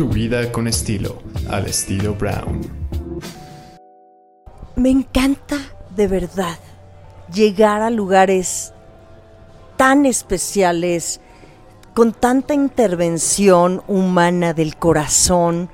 Tu vida con estilo, al estilo Brown. Me encanta de verdad llegar a lugares tan especiales, con tanta intervención humana del corazón,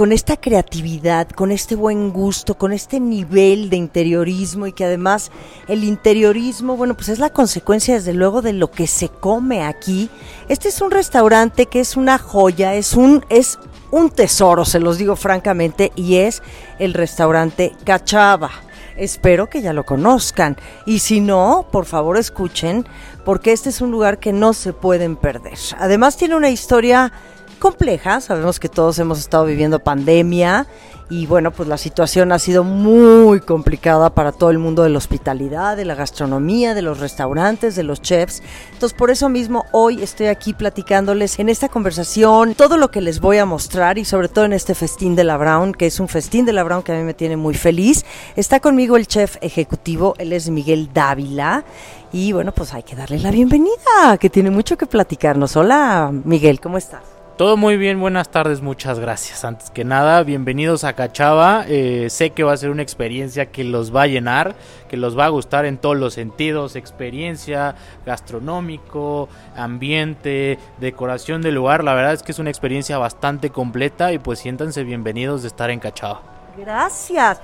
con esta creatividad, con este buen gusto, con este nivel de interiorismo y que además el interiorismo, bueno, pues es la consecuencia desde luego de lo que se come aquí. Este es un restaurante que es una joya, es un es un tesoro, se los digo francamente, y es el restaurante Cachava. Espero que ya lo conozcan. Y si no, por favor escuchen, porque este es un lugar que no se pueden perder. Además tiene una historia compleja. Sabemos que todos hemos estado viviendo pandemia y bueno, pues la situación ha sido muy complicada para todo el mundo de la hospitalidad, de la gastronomía, de los restaurantes, de los chefs. Entonces, por eso mismo hoy estoy aquí platicándoles en esta conversación todo lo que les voy a mostrar y sobre todo en este festín de la Brown, que es un festín de la Brown que a mí me tiene muy feliz. Está conmigo el chef ejecutivo, él es Miguel Dávila. Y bueno, pues hay que darle la bienvenida, que tiene mucho que platicarnos. Hola, Miguel, ¿cómo estás? Todo muy bien, buenas tardes, muchas gracias. Antes que nada, bienvenidos a Cachava. Eh, sé que va a ser una experiencia que los va a llenar, que los va a gustar en todos los sentidos, experiencia, gastronómico, ambiente, decoración del lugar. La verdad es que es una experiencia bastante completa y pues siéntanse bienvenidos de estar en Cachava. Gracias.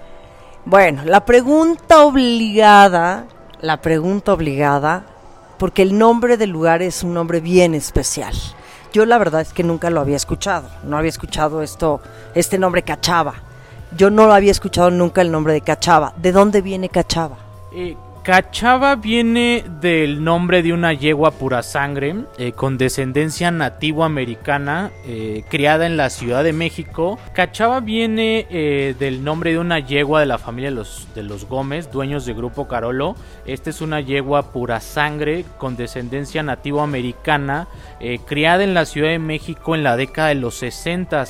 Bueno, la pregunta obligada, la pregunta obligada, porque el nombre del lugar es un nombre bien especial. Yo la verdad es que nunca lo había escuchado, no había escuchado esto, este nombre Cachava. Yo no lo había escuchado nunca el nombre de Cachava. ¿De dónde viene Cachava? Eh, Cachava viene del nombre de una yegua pura sangre eh, con descendencia nativo americana eh, criada en la Ciudad de México. Cachava viene eh, del nombre de una yegua de la familia de los, de los Gómez, dueños de Grupo Carolo. Esta es una yegua pura sangre con descendencia nativo americana criada en la Ciudad de México en la década de los 60,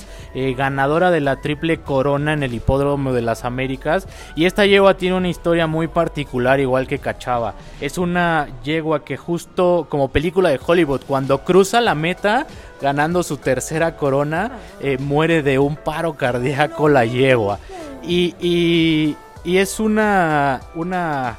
ganadora de la triple corona en el Hipódromo de las Américas. Y esta yegua tiene una historia muy particular, igual que Cachava. Es una yegua que justo como película de Hollywood, cuando cruza la meta ganando su tercera corona, eh, muere de un paro cardíaco la yegua. Y, y, y es una, una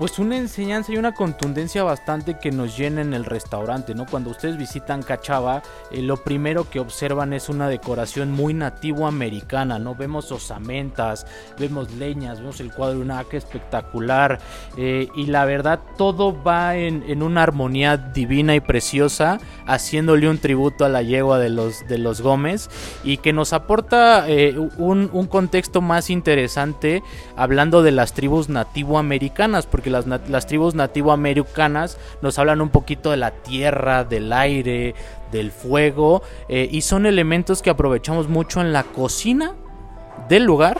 pues una enseñanza y una contundencia bastante que nos llena en el restaurante, ¿no? Cuando ustedes visitan Cachava, eh, lo primero que observan es una decoración muy nativo americana, ¿no? Vemos osamentas, vemos leñas, vemos el cuadro de una espectacular eh, y la verdad todo va en, una armonía divina y preciosa, haciéndole un tributo a la yegua de los, de los Gómez y que nos aporta eh, un, un contexto más interesante hablando de las tribus nativo americanas, porque las, tribus nativoamericanas nos hablan un poquito de la tierra, del aire, del fuego, eh, y son elementos que aprovechamos mucho en la cocina del lugar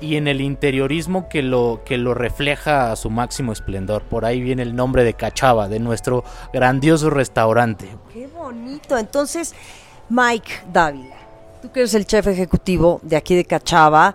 y en el interiorismo que lo, que lo refleja a su máximo esplendor. Por ahí viene el nombre de Cachava, de nuestro grandioso restaurante. Qué bonito. Entonces, Mike Dávila, tú que eres el chef ejecutivo de aquí de Cachava,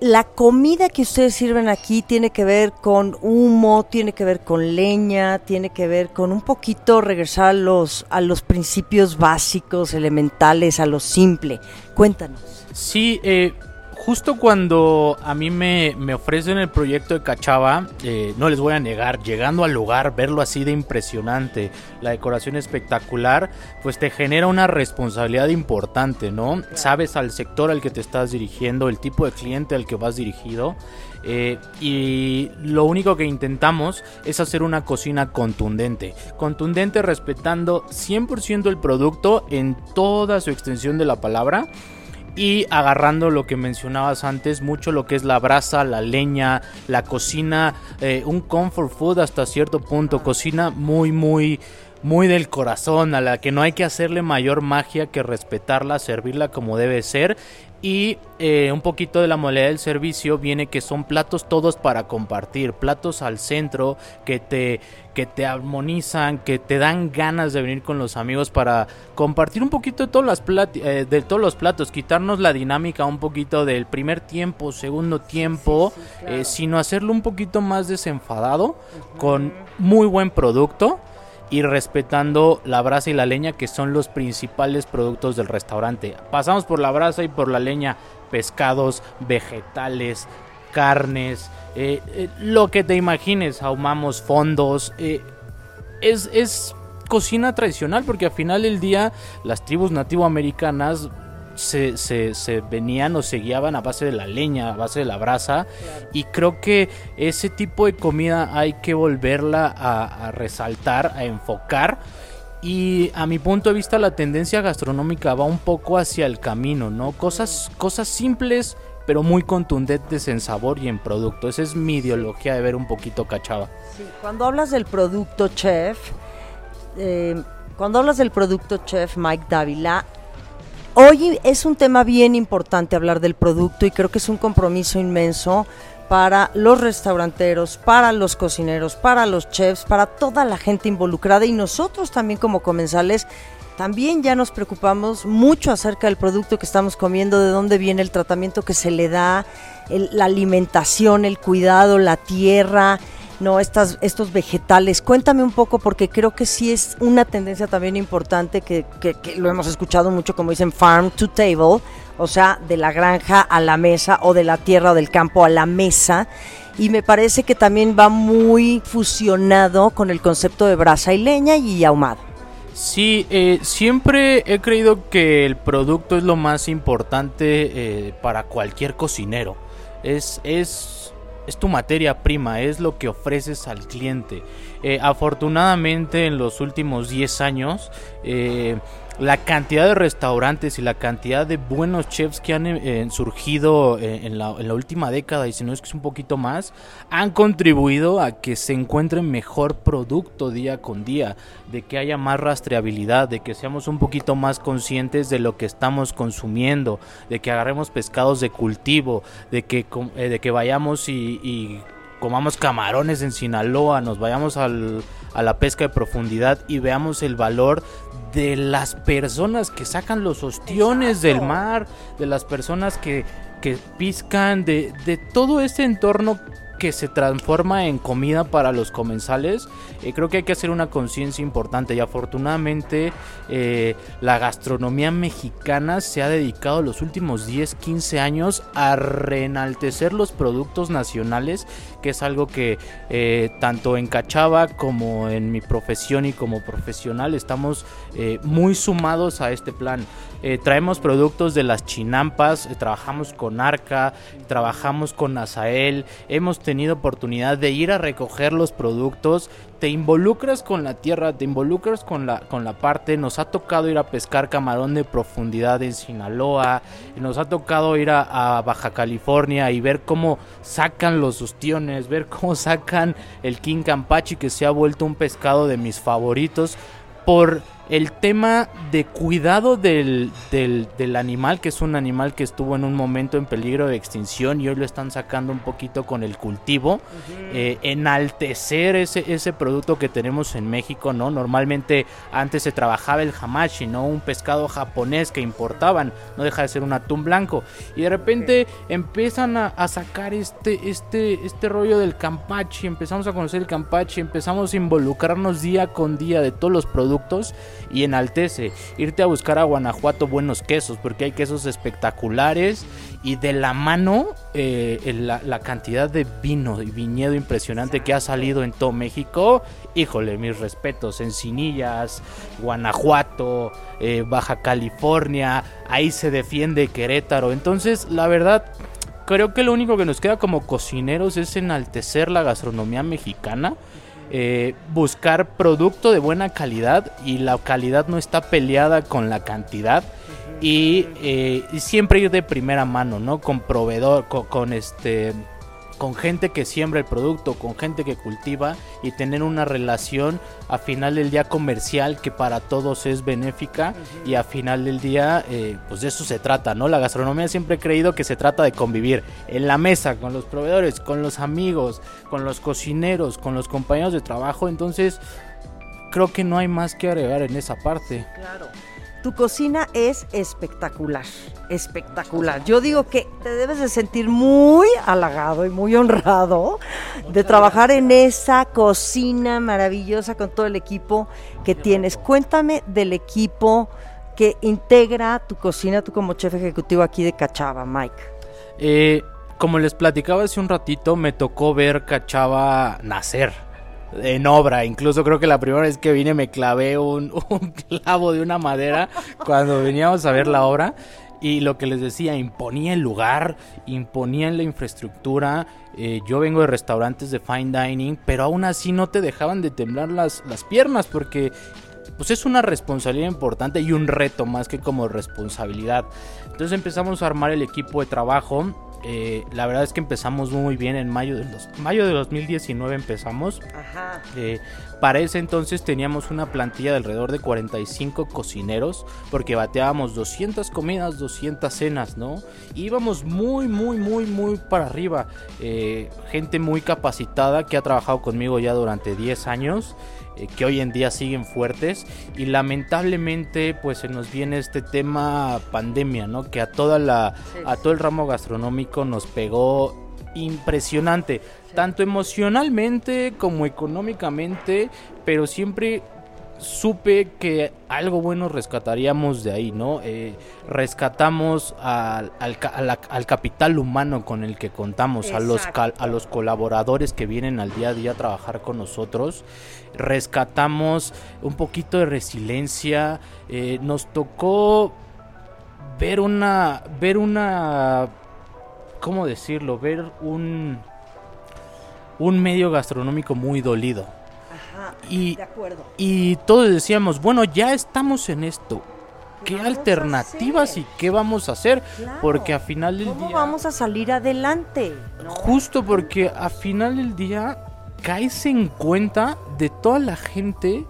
la comida que ustedes sirven aquí tiene que ver con humo, tiene que ver con leña, tiene que ver con un poquito regresar a los, a los principios básicos, elementales, a lo simple. Cuéntanos. Sí, eh, justo cuando a mí me, ofrecen el proyecto de Cachava, eh, no les voy a negar, llegando al lugar, verlo así de impresionante, la decoración espectacular, pues te genera una responsabilidad importante, ¿no? Sabes al sector al que te estás dirigiendo, el tipo de cliente al que vas dirigido. Eh, y lo único que intentamos es hacer una cocina contundente. Contundente respetando 100% el producto en toda su extensión de la palabra y agarrando lo que mencionabas antes, mucho lo que es la brasa, la leña, la cocina, eh, un comfort food hasta cierto punto, cocina muy, muy, muy del corazón, a la que no hay que hacerle mayor magia que respetarla, servirla como debe ser. Y eh, un poquito de la modalidad del servicio viene que son platos todos para compartir, platos al centro que te, que te armonizan, que te dan ganas de venir con los amigos para compartir un poquito de, todos las eh, de todos los platos, quitarnos la dinámica un poquito del primer tiempo, segundo tiempo, eh, sino hacerlo un poquito más desenfadado, con muy buen producto y respetando la brasa y la leña que son los principales productos del restaurante. Pasamos por la brasa y por la leña pescados, vegetales, carnes, eh, eh, lo que te imagines, ahumamos fondos. Eh, es, es cocina tradicional porque al final del día las tribus nativoamericanas se, se, venían o se guiaban a base de la leña, a base de la brasa. Y creo que ese tipo de comida hay que volverla a, resaltar, a enfocar. Y a mi punto de vista la tendencia gastronómica va un poco hacia el camino, ¿no? Cosas, cosas simples pero muy contundentes en sabor y en producto. Esa es mi ideología de ver un poquito cachava. cuando hablas del producto chef, eh, cuando hablas del producto chef Mike Dávila, hoy es un tema bien importante hablar del producto y creo que es un compromiso inmenso para los restauranteros, para los cocineros, para los chefs, para toda la gente involucrada y nosotros también como comensales también ya nos preocupamos mucho acerca del producto que estamos comiendo, de dónde viene el tratamiento que se le da, la alimentación, el cuidado, la tierra, no estas, estos vegetales. Cuéntame un poco porque creo que sí es una tendencia también importante que, que, lo hemos escuchado mucho como dicen farm to table, o sea, de la granja a la mesa o de la tierra o del campo a la mesa. Y me parece que también va muy fusionado con el concepto de brasa y leña y ahumado. Sí, eh, siempre he creído que el producto es lo más importante eh, para cualquier cocinero. Es, es, es, tu materia prima, es lo que ofreces al cliente. Eh, afortunadamente en los últimos 10 años la cantidad de restaurantes y la cantidad de buenos chefs que han eh, surgido eh, en, la, última década, y si no es que es un poquito más, han contribuido a que se encuentre mejor producto día con día, de que haya más rastreabilidad, de que seamos un poquito más conscientes de lo que estamos consumiendo, de que agarremos pescados de cultivo, de que, eh, de que vayamos y, comamos camarones en Sinaloa, nos vayamos a la pesca de profundidad y veamos el valor de las personas que sacan los ostiones del mar, de las personas que, que piscan, de, de todo ese entorno que se transforma en comida para los comensales, eh, creo que hay que hacer una conciencia importante y afortunadamente eh, la gastronomía mexicana se ha dedicado los últimos 10, 15 años a reenaltecer los productos nacionales, que es algo que eh, tanto en Cachava como en mi profesión y como profesional estamos muy sumados a este plan. traemos productos de las chinampas, trabajamos con Arca, trabajamos con Azael, hemos tenido oportunidad de ir a recoger los productos, te involucras con la tierra, te involucras con la, con la parte, nos ha tocado ir a pescar camarón de profundidad en Sinaloa, nos ha tocado ir a, Baja California y ver cómo sacan los ostiones, ver cómo sacan el King Campachi que se ha vuelto un pescado de mis favoritos por el tema de cuidado del, del, animal, que es un animal que estuvo en un momento en peligro de extinción y hoy lo están sacando un poquito con el cultivo, eh, enaltecer ese, ese producto que tenemos en México, ¿no? Normalmente antes se trabajaba el hamashi, ¿no? Un pescado japonés que importaban, no deja de ser un atún blanco, y de repente empiezan a, a, sacar este, este, este rollo del campachi, empezamos a conocer el campachi, empezamos a involucrarnos día con día de todos los productos, y enaltece. Irte a buscar a Guanajuato buenos quesos, porque hay quesos espectaculares y de la mano eh, la, cantidad de vino y viñedo impresionante que ha salido en todo México. Híjole, mis respetos, Encinillas, Guanajuato, eh, Baja California, ahí se defiende Querétaro. Entonces, la verdad, creo que lo único que nos queda como cocineros es enaltecer la gastronomía mexicana eh, buscar producto de buena calidad y la calidad no está peleada con la cantidad y, eh, siempre ir de primera mano, ¿no? Con proveedor, con este con gente que siembra el producto, con gente que cultiva y tener una relación a final del día comercial que para todos es benéfica y a final del día eh, pues de eso se trata, ¿no? La gastronomía siempre he creído que se trata de convivir en la mesa con los proveedores, con los amigos, con los cocineros, con los compañeros de trabajo, entonces creo que no hay más que agregar en esa parte. Claro. Tu cocina es espectacular, espectacular. Yo digo que te debes de sentir muy halagado y muy honrado de trabajar en esa cocina maravillosa con todo el equipo que tienes. Cuéntame del equipo que integra tu cocina, tú como chef ejecutivo aquí de Cachava, Mike. Eh, como les platicaba hace un ratito, me tocó ver Cachava nacer en obra. Incluso creo que la primera vez que vine me clavé un, clavo de una madera cuando veníamos a ver la obra. Y lo que les decía, imponía el lugar, imponía la infraestructura. Eh, yo vengo de restaurantes de fine dining, pero aún así no te dejaban de temblar las, las piernas porque pues es una responsabilidad importante y un reto más que como responsabilidad. Entonces empezamos a armar el equipo de trabajo eh, la verdad es que empezamos muy bien en mayo de, los, mayo de 2019 empezamos. Ajá. Eh, para ese entonces teníamos una plantilla de alrededor de 45 cocineros porque bateábamos 200 comidas, 200 cenas, ¿no? íbamos muy, muy, muy, muy para arriba. Eh, gente muy capacitada que ha trabajado conmigo ya durante 10 años. Eh, que hoy en día siguen fuertes y lamentablemente pues se nos viene este tema pandemia, ¿no? Que a toda la a todo el ramo gastronómico nos pegó impresionante, tanto emocionalmente como económicamente, pero siempre supe que algo bueno rescataríamos de ahí, ¿no? Eh, rescatamos al, al, capital humano con el que contamos, a los, a los colaboradores que vienen al día a día a trabajar con nosotros, rescatamos un poquito de resiliencia, eh, nos tocó ver una, ver una, ¿cómo decirlo? Ver un, un medio gastronómico muy dolido y, y todos decíamos, bueno, ya estamos en esto. ¿Qué, alternativas y qué vamos a hacer? Porque a final del ¿Cómo día... vamos a salir adelante? Justo porque a final del día caes en cuenta de toda la gente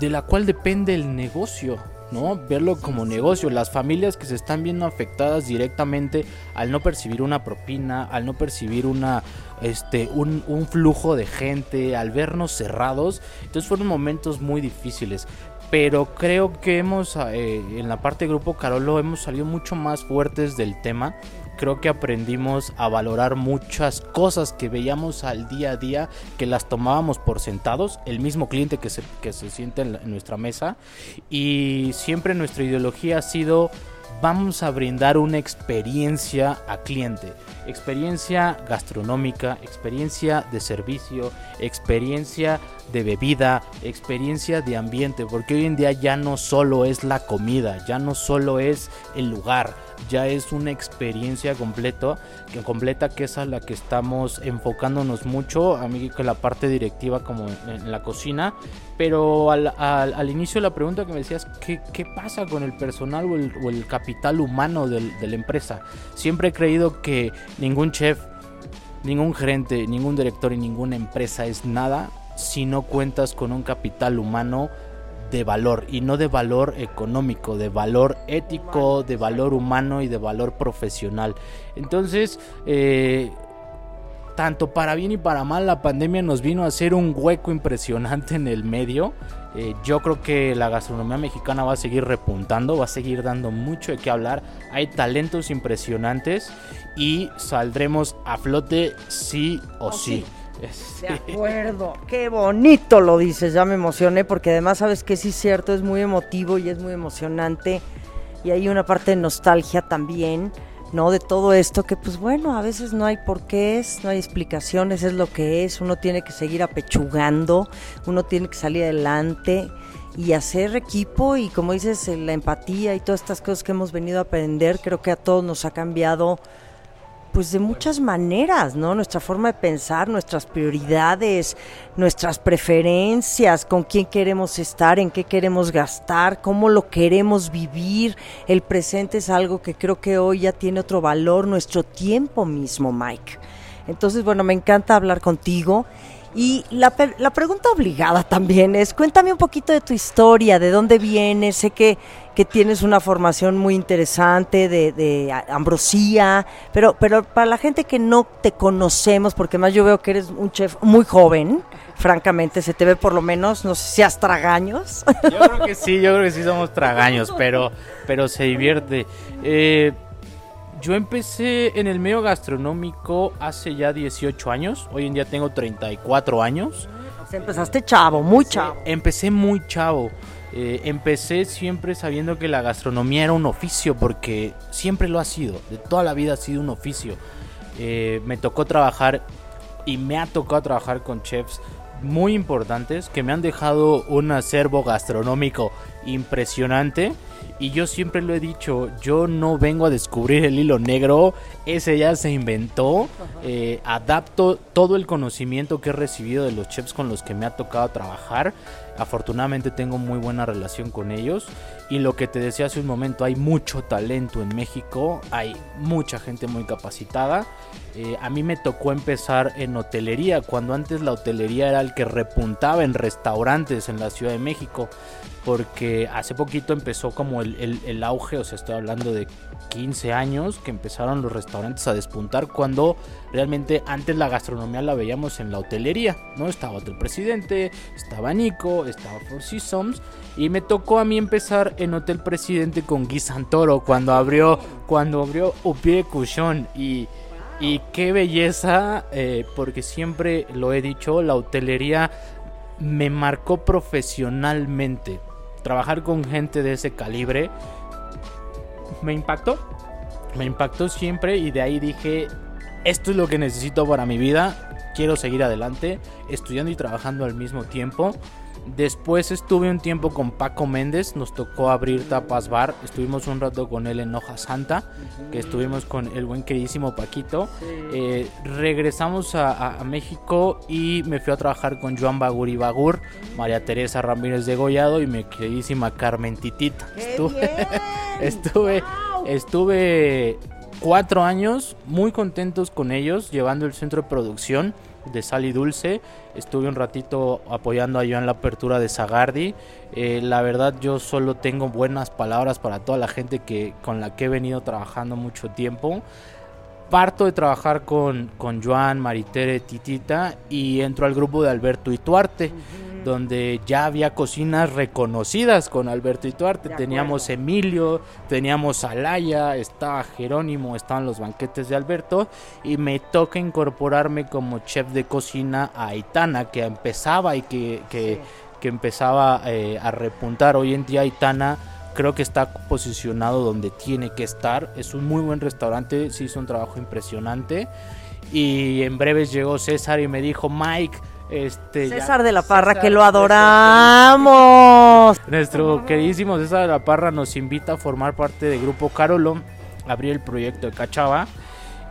de la cual depende el negocio. ¿No? Verlo como negocio. Las familias que se están viendo afectadas directamente al no percibir una propina, al no percibir una, este, un, flujo de gente, al vernos cerrados. Entonces fueron momentos muy difíciles pero creo que hemos eh, en la parte de grupo Carolo hemos salido mucho más fuertes del tema creo que aprendimos a valorar muchas cosas que veíamos al día a día, que las tomábamos por sentados, el mismo cliente que se, que se siente en, en nuestra mesa. Y siempre nuestra ideología ha sido vamos a brindar una experiencia a cliente. Experiencia gastronómica, experiencia de servicio, experiencia de bebida, experiencia de ambiente, porque hoy en día ya no solo es la comida, ya no solo es el lugar, ya es una experiencia completo, que, completa que es a la que estamos enfocándonos mucho, a mí con la parte directiva como en, la cocina, pero al, al, inicio de la pregunta que me decías, ¿qué, qué pasa con el personal o el, o el capital humano del, de la empresa? Siempre he creído que ningún chef, ningún gerente, ningún director y ninguna empresa es nada si no cuentas con un capital humano de valor y no de valor económico, de valor ético, de valor humano y de valor profesional. Entonces, eh, tanto para bien y para mal, la pandemia nos vino a hacer un hueco impresionante en el medio. Eh, yo creo que la gastronomía mexicana va a seguir repuntando, va a seguir dando mucho de qué hablar. Hay talentos impresionantes y saldremos a flote sí o, sí. De acuerdo, qué bonito lo dices, ya me emocioné porque además sabes que sí es cierto, es muy emotivo y es muy emocionante. Y hay una parte de nostalgia también, ¿no? De todo esto que pues bueno, a veces no hay por qué es, no hay explicaciones, es lo que es, uno tiene que seguir apechugando, uno tiene que salir adelante y hacer equipo. Y como dices, la empatía y todas estas cosas que hemos venido a aprender, creo que a todos nos ha cambiado pues de muchas maneras, ¿no? Nuestra forma de pensar, nuestras prioridades, nuestras preferencias, con quién queremos estar, en qué queremos gastar, cómo lo queremos vivir. El presente es algo que creo que hoy ya tiene otro valor, nuestro tiempo mismo, Mike. Entonces, bueno, me encanta hablar contigo. Y la, la, pregunta obligada también es, cuéntame un poquito de tu historia, de dónde vienes, sé que, que tienes una formación muy interesante de, de, ambrosía, pero, pero para la gente que no te conocemos, porque más yo veo que eres un chef muy joven, francamente, se te ve por lo menos, no sé si has tragaños. Yo creo que sí, yo creo que sí somos tragaños, pero, pero se divierte. Eh, yo empecé en el medio gastronómico hace ya 18 años, hoy en día tengo 34 años. O sea, empezaste chavo, muy chavo. Empecé muy chavo. Eh, empecé siempre sabiendo que la gastronomía era un oficio, porque siempre lo ha sido, de toda la vida ha sido un oficio. Eh, me tocó trabajar y me ha tocado trabajar con chefs muy importantes que me han dejado un acervo gastronómico impresionante. Y yo siempre lo he dicho, yo no vengo a descubrir el hilo negro, ese ya se inventó. Eh, adapto todo el conocimiento que he recibido de los chefs con los que me ha tocado trabajar. Afortunadamente tengo muy buena relación con ellos. Y lo que te decía hace un momento, hay mucho talento en México, hay mucha gente muy capacitada. Eh, a mí me tocó empezar en hotelería, cuando antes la hotelería era el que repuntaba en restaurantes en la Ciudad de México, porque hace poquito empezó como el, el auge, o sea, estoy hablando de 15 años que empezaron los restaurantes a despuntar cuando realmente antes la gastronomía la veíamos en la hotelería, ¿no? Estaba Hotel Presidente, estaba Nico, estaba Four Seasons y me tocó a mí empezar en Hotel Presidente con Guy Santoro cuando abrió cuando abrió Upie Cuchón y y qué belleza, eh, porque siempre lo he dicho, la hotelería me marcó profesionalmente. Trabajar con gente de ese calibre me impactó. Me impactó siempre y de ahí dije, esto es lo que necesito para mi vida. Quiero seguir adelante, estudiando y trabajando al mismo tiempo. Después estuve un tiempo con Paco Méndez, nos tocó abrir Tapas Bar, estuvimos un rato con él en Hoja Santa, que estuvimos con el buen queridísimo Paquito. Eh, regresamos a, México y me fui a trabajar con Joan Bagur y Bagur, María Teresa Ramírez de Gollado y mi queridísima Carmen Titita. Estuve, estuve, estuve cuatro años muy contentos con ellos, llevando el centro de producción de Sal y Dulce. Estuve un ratito apoyando a en la apertura de Zagardi. Eh, la verdad yo solo tengo buenas palabras para toda la gente que, con la que he venido trabajando mucho tiempo. Parto de trabajar con, con Joan, Maritere, Titita y entro al grupo de Alberto Ituarte donde ya había cocinas reconocidas con Alberto Ituarte. Teníamos Emilio, teníamos Alaya, estaba Jerónimo, estaban los banquetes de Alberto y me toca incorporarme como chef de cocina a Aitana, que empezaba y que, que, empezaba eh, a repuntar. Hoy en día Aitana creo que está posicionado donde tiene que estar. Es un muy buen restaurante, se hizo un trabajo impresionante. Y en breves llegó César y me dijo, Mike, este, César de la Parra, que lo adoramos. Nuestro queridísimo César de la Parra nos invita a formar parte del grupo Carolo, abrir el proyecto de Cachava.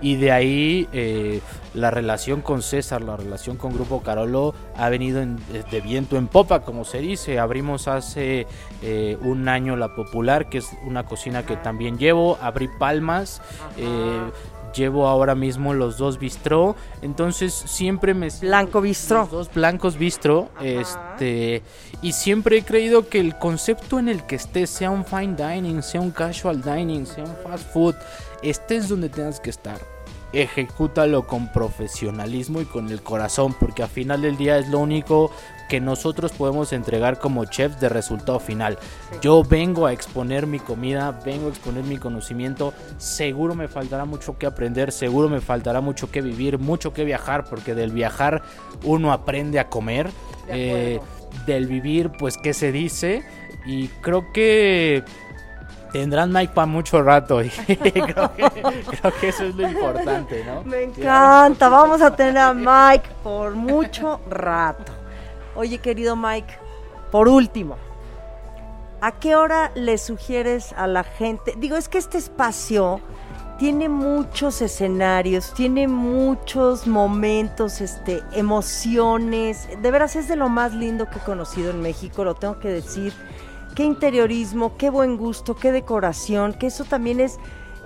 Y de ahí eh, la relación con César, la relación con Grupo Carolo ha venido de viento en popa, como se dice. Abrimos hace eh, un año La Popular, que es una cocina que también llevo. Abrí Palmas. Eh, llevo ahora mismo los dos bistró, entonces siempre me blanco bistró, los dos blancos bistró, este y siempre he creído que el concepto en el que estés, sea un fine dining, sea un casual dining, sea un fast food, estés donde tengas que estar ejecútalo con profesionalismo y con el corazón, porque al final del día es lo único que nosotros podemos entregar como chefs de resultado final. Yo vengo a exponer mi comida, vengo a exponer mi conocimiento, seguro me faltará mucho que aprender, seguro me faltará mucho que vivir, mucho que viajar, porque del viajar uno aprende a comer, eh, del vivir pues qué se dice, y creo que tendrán Mike para mucho rato. Creo, que, eso es lo importante, ¿no? Me encanta. Vamos a tener a Mike por mucho rato. Oye, querido Mike, por último, ¿a qué hora le sugieres a la gente? Digo, es que este espacio tiene muchos escenarios, tiene muchos momentos, este, emociones. De veras es de lo más lindo que he conocido en México, lo tengo que decir qué interiorismo, qué buen gusto, qué decoración, que eso también es,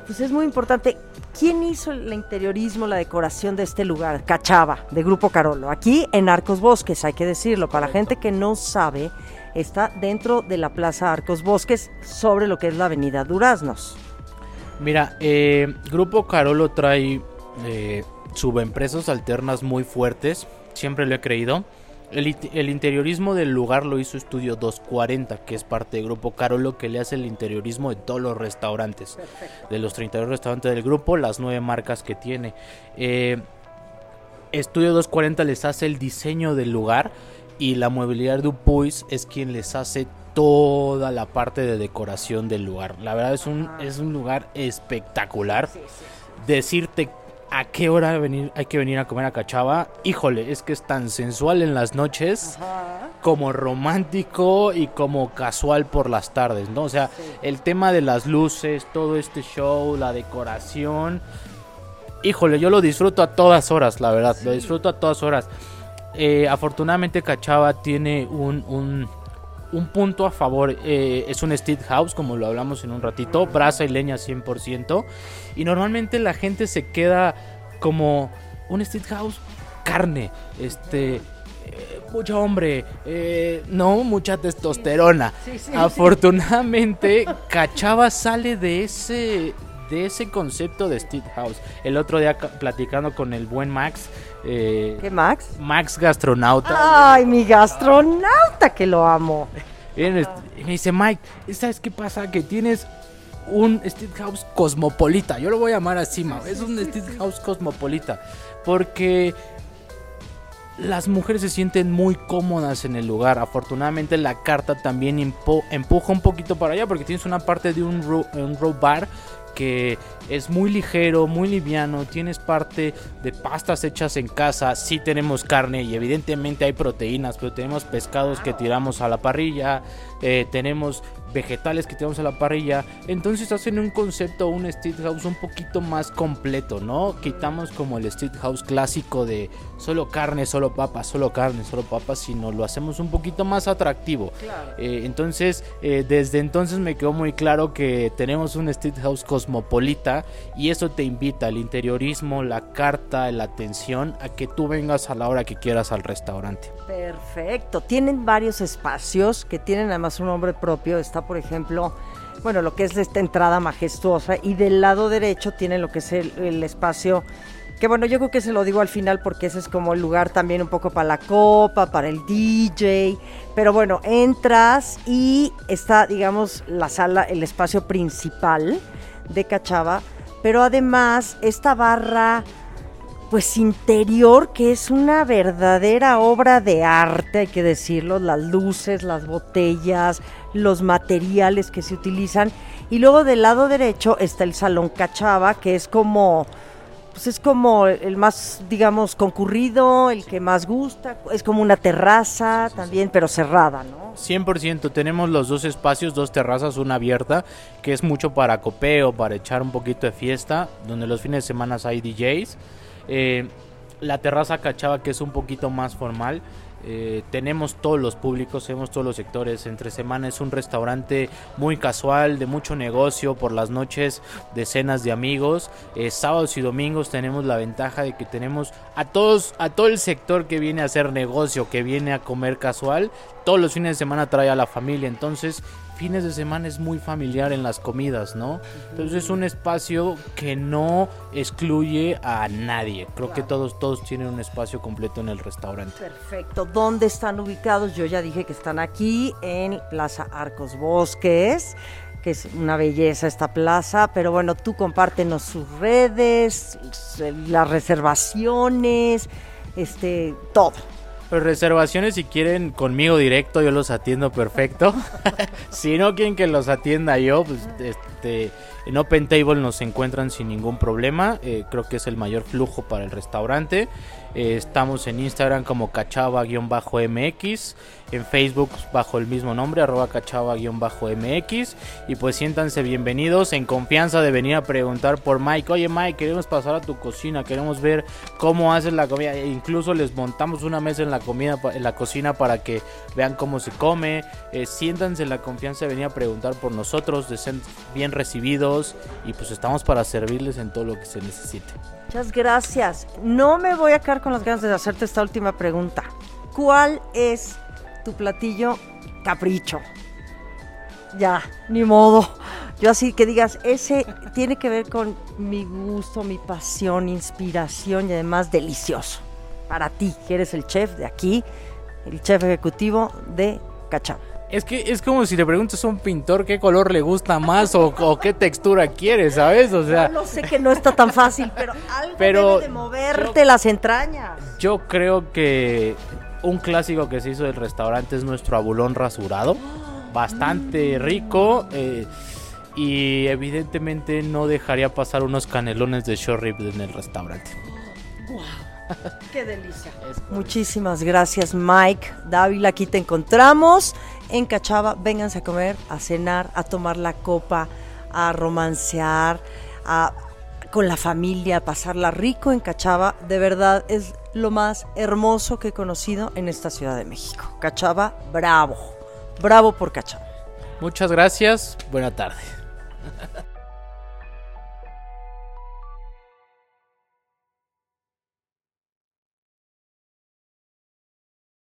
pues es muy importante. ¿Quién hizo el interiorismo, la decoración de este lugar? Cachava, de Grupo Carolo. Aquí en Arcos Bosques, hay que decirlo. Para la gente que no sabe, está dentro de la Plaza Arcos Bosques, sobre lo que es la Avenida Duraznos. Mira, eh, Grupo Carolo trae eh, subempresas alternas muy fuertes. Siempre lo he creído El, interiorismo del lugar lo hizo Estudio 240, que es parte del grupo Carolo, que le hace el interiorismo de todos los restaurantes. De los 32 restaurantes del grupo, las nueve marcas que tiene. Eh, Estudio 240 les hace el diseño del lugar y la movilidad Dupuis es quien les hace toda la parte de decoración del lugar. La verdad es un, es un lugar espectacular. Decirte a qué hora venir, hay que venir a comer a Cachava, híjole, es que es tan sensual en las noches como romántico y como casual por las tardes, ¿no? O sea, el tema de las luces, todo este show, la decoración, híjole, yo lo disfruto a todas horas, la verdad, lo disfruto a todas horas. Eh, afortunadamente Cachava tiene un, un, un punto a favor, eh, es un street house, como lo hablamos en un ratito, brasa y leña 100%, y normalmente la gente se queda como un street house carne, este... eh, Mucho hombre, eh, no mucha testosterona. Afortunadamente, Cachava sale de ese de ese concepto de Street House. El otro día ca- platicando con el buen Max, eh, ¿Qué, Max? Max gastronauta, Ay, mi gastronauta que lo amo. y me dice Mike, ¿sabes qué pasa? Que tienes un Street House cosmopolita. Yo lo voy a llamar así, Mau. Es un Street House cosmopolita. Porque las mujeres se sienten muy cómodas en el lugar. Afortunadamente la carta también empuja un poquito para allá porque tienes una parte de un row bar que es muy ligero, muy liviano. Tienes parte de pastas hechas en casa. Sí tenemos carne y evidentemente hay proteínas, pero tenemos pescados que tiramos a la parrilla. Eh, tenemos vegetales que tiramos a la parrilla. Entonces hacen un concepto, un street house un poquito más completo, ¿no? Quitamos como el street house clásico de solo carne, solo papas, solo carne, solo papas, sino lo hacemos un poquito más atractivo. Eh, entonces, eh, desde entonces me quedó muy claro que tenemos un street house cosmopolita y eso te invita al interiorismo, la carta, la atención, a que tú vengas a la hora que quieras al restaurante. Perfecto. Tienen varios espacios que tienen además un nombre propio. Está, por ejemplo, bueno, lo que es esta entrada majestuosa y del lado derecho tienen lo que es el, el espacio que bueno, yo creo que se lo digo al final porque ese es como el lugar también un poco para la copa, para el DJ, pero bueno, entras y está, digamos, la sala, el espacio principal de Cachava, pero además esta barra pues interior que es una verdadera obra de arte, hay que decirlo, las luces, las botellas, los materiales que se utilizan y luego del lado derecho está el salón Cachava que es como pues es como el más digamos concurrido, el que más gusta, es como una terraza también, pero cerrada, ¿no? 100%, tenemos los dos espacios, dos terrazas, una abierta, que es mucho para copeo, para echar un poquito de fiesta, donde los fines de semana hay DJs. Eh, la terraza Cachava, que es un poquito más formal. eh, tenemos todos los públicos, tenemos todos los sectores. Entre semana es un restaurante muy casual, de mucho negocio. Por las noches, decenas de amigos. Eh, sábados y domingos tenemos la ventaja de que tenemos a todos, a todo el sector que viene a hacer negocio, que viene a comer casual. Todos los fines de semana trae a la familia. Entonces, fines de semana es muy familiar en las comidas, ¿no? Entonces es un espacio que no excluye a nadie. Creo que todos, todos tienen un espacio completo en el restaurante. Perfecto. ¿Dónde están ubicados? Yo ya dije que están aquí en Plaza Arcos Bosques, que es una belleza esta plaza, pero bueno, tú compártenos sus redes, las reservaciones, este, todo. Pues reservaciones si quieren conmigo directo, yo los atiendo perfecto. si no quieren que los atienda yo, pues este en Open Table nos encuentran sin ningún problema. Eh, creo que es el mayor flujo para el restaurante. Eh, estamos en Instagram como cachava-mx, en Facebook bajo el mismo nombre, arroba cachava-mx. Y pues siéntanse bienvenidos, en confianza de venir a preguntar por Mike. Oye Mike, queremos pasar a tu cocina, queremos ver cómo haces la comida. E incluso les montamos una mesa en la comida, en la cocina para que vean cómo se come. Eh, siéntanse en la confianza de venir a preguntar por nosotros, de ser bien recibidos. Y pues estamos para servirles en todo lo que se necesite. Muchas gracias. No me voy a quedar con las ganas de hacerte esta última pregunta. ¿Cuál es tu platillo capricho? Ya, ni modo. Yo así que digas, ese tiene que ver con mi gusto, mi pasión, inspiración y además delicioso. Para ti, que eres el chef de aquí, el chef ejecutivo de Cachaba. Es que es como si le preguntas a un pintor qué color le gusta más o, o qué textura quiere, ¿sabes? O sea, Yo lo sé que no está tan fácil, pero algo Pero debe de moverte las entrañas. yo creo que un clásico que se hizo del restaurante es nuestro abulón rasurado. Bastante rico. eh, y evidentemente no dejaría pasar unos canelones de short rib en el restaurante. Qué delicia. Muchísimas gracias, Mike. Dávila, aquí te encontramos en Cachaba. Vénganse a comer, a cenar, a tomar la copa, a romancear, a con la familia, a pasarla rico en Cachaba. De verdad es lo más hermoso que he conocido en esta Ciudad de México. Cachaba, bravo. Bravo por Cachaba. Muchas gracias. Buena tarde.